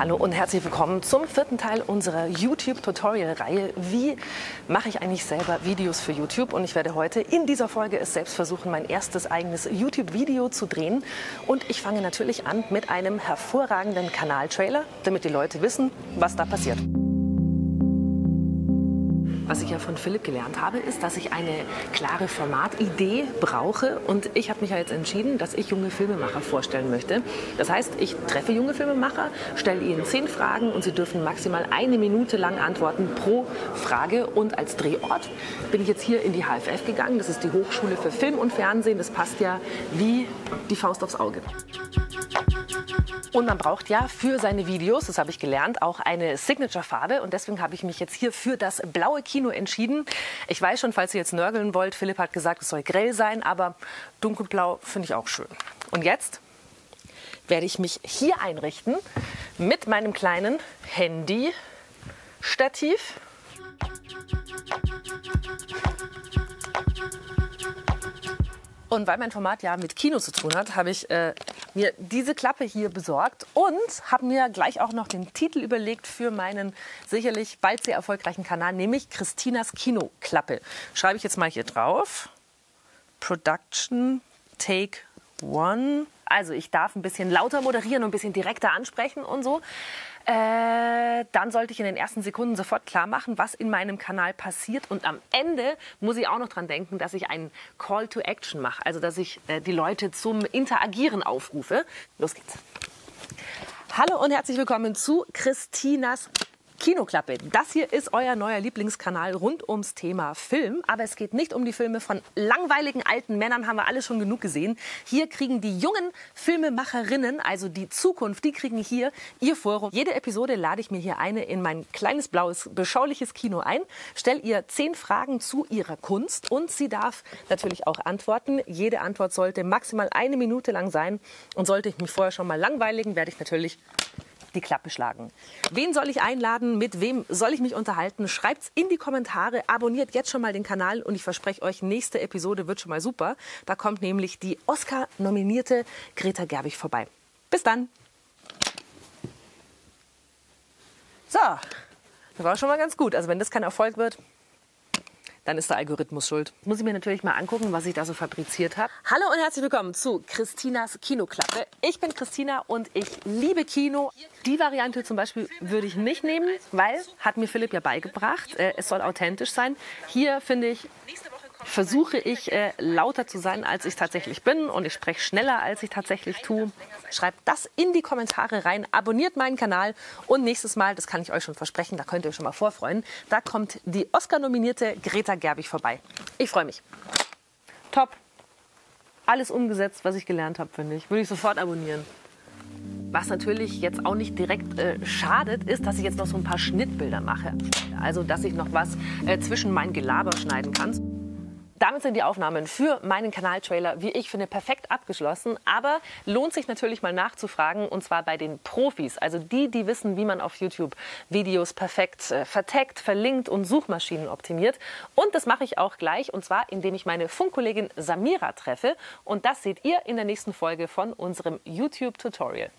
Hallo und herzlich willkommen zum vierten Teil unserer YouTube-Tutorial-Reihe. Wie mache ich eigentlich selber Videos für YouTube? Und ich werde heute in dieser Folge es selbst versuchen, mein erstes eigenes YouTube-Video zu drehen. Und ich fange natürlich an mit einem hervorragenden Kanaltrailer, damit die Leute wissen, was da passiert. Was ich ja von Philipp gelernt habe, ist, dass ich eine klare Formatidee brauche. Und ich habe mich ja jetzt entschieden, dass ich junge Filmemacher vorstellen möchte. Das heißt, ich treffe junge Filmemacher, stelle ihnen zehn Fragen und sie dürfen maximal eine Minute lang antworten pro Frage. Und als Drehort bin ich jetzt hier in die HFF gegangen. Das ist die Hochschule für Film und Fernsehen. Das passt ja wie die Faust aufs Auge. Und man braucht ja für seine Videos, das habe ich gelernt, auch eine Signature-Farbe. Und deswegen habe ich mich jetzt hier für das blaue Kino entschieden. Ich weiß schon, falls ihr jetzt nörgeln wollt, Philipp hat gesagt, es soll grell sein, aber dunkelblau finde ich auch schön. Und jetzt werde ich mich hier einrichten mit meinem kleinen Handy-Stativ. Und weil mein Format ja mit Kino zu tun hat, habe ich äh, mir diese Klappe hier besorgt und habe mir gleich auch noch den Titel überlegt für meinen sicherlich bald sehr erfolgreichen Kanal, nämlich Christinas Kinoklappe. Schreibe ich jetzt mal hier drauf. Production Take One. Also ich darf ein bisschen lauter moderieren und ein bisschen direkter ansprechen und so. Äh, dann sollte ich in den ersten Sekunden sofort klar machen, was in meinem Kanal passiert. Und am Ende muss ich auch noch dran denken, dass ich einen Call to Action mache. Also, dass ich äh, die Leute zum Interagieren aufrufe. Los geht's. Hallo und herzlich willkommen zu Christinas Kinoklappe. Das hier ist euer neuer Lieblingskanal rund ums Thema Film. Aber es geht nicht um die Filme von langweiligen alten Männern, haben wir alle schon genug gesehen. Hier kriegen die jungen Filmemacherinnen, also die Zukunft, die kriegen hier ihr Forum. Jede Episode lade ich mir hier eine in mein kleines blaues, beschauliches Kino ein, stelle ihr zehn Fragen zu ihrer Kunst und sie darf natürlich auch antworten. Jede Antwort sollte maximal eine Minute lang sein. Und sollte ich mich vorher schon mal langweiligen, werde ich natürlich die Klappe schlagen. Wen soll ich einladen? Mit wem soll ich mich unterhalten? Schreibt's in die Kommentare. Abonniert jetzt schon mal den Kanal und ich verspreche euch, nächste Episode wird schon mal super. Da kommt nämlich die Oscar-nominierte Greta Gerbig vorbei. Bis dann. So, das war schon mal ganz gut. Also wenn das kein Erfolg wird, dann ist der Algorithmus schuld. Muss ich mir natürlich mal angucken, was ich da so fabriziert habe. Hallo und herzlich willkommen zu Christinas Kinoklappe. Ich bin Christina und ich liebe Kino. Die Variante zum Beispiel würde ich nicht nehmen, weil, hat mir Philipp ja beigebracht, äh, es soll authentisch sein. Hier finde ich versuche ich äh, lauter zu sein, als ich tatsächlich bin und ich spreche schneller, als ich tatsächlich tue. Schreibt das in die Kommentare rein, abonniert meinen Kanal und nächstes Mal, das kann ich euch schon versprechen, da könnt ihr euch schon mal vorfreuen, da kommt die Oscar-nominierte Greta Gerbig vorbei. Ich freue mich. Top. Alles umgesetzt, was ich gelernt habe, finde ich. Würde ich sofort abonnieren. Was natürlich jetzt auch nicht direkt äh, schadet, ist, dass ich jetzt noch so ein paar Schnittbilder mache. Also, dass ich noch was äh, zwischen mein Gelaber schneiden kann. Damit sind die Aufnahmen für meinen Kanaltrailer, wie ich finde, perfekt abgeschlossen. Aber lohnt sich natürlich mal nachzufragen, und zwar bei den Profis, also die, die wissen, wie man auf YouTube Videos perfekt äh, verteckt, verlinkt und Suchmaschinen optimiert. Und das mache ich auch gleich, und zwar indem ich meine Funkkollegin Samira treffe. Und das seht ihr in der nächsten Folge von unserem YouTube-Tutorial.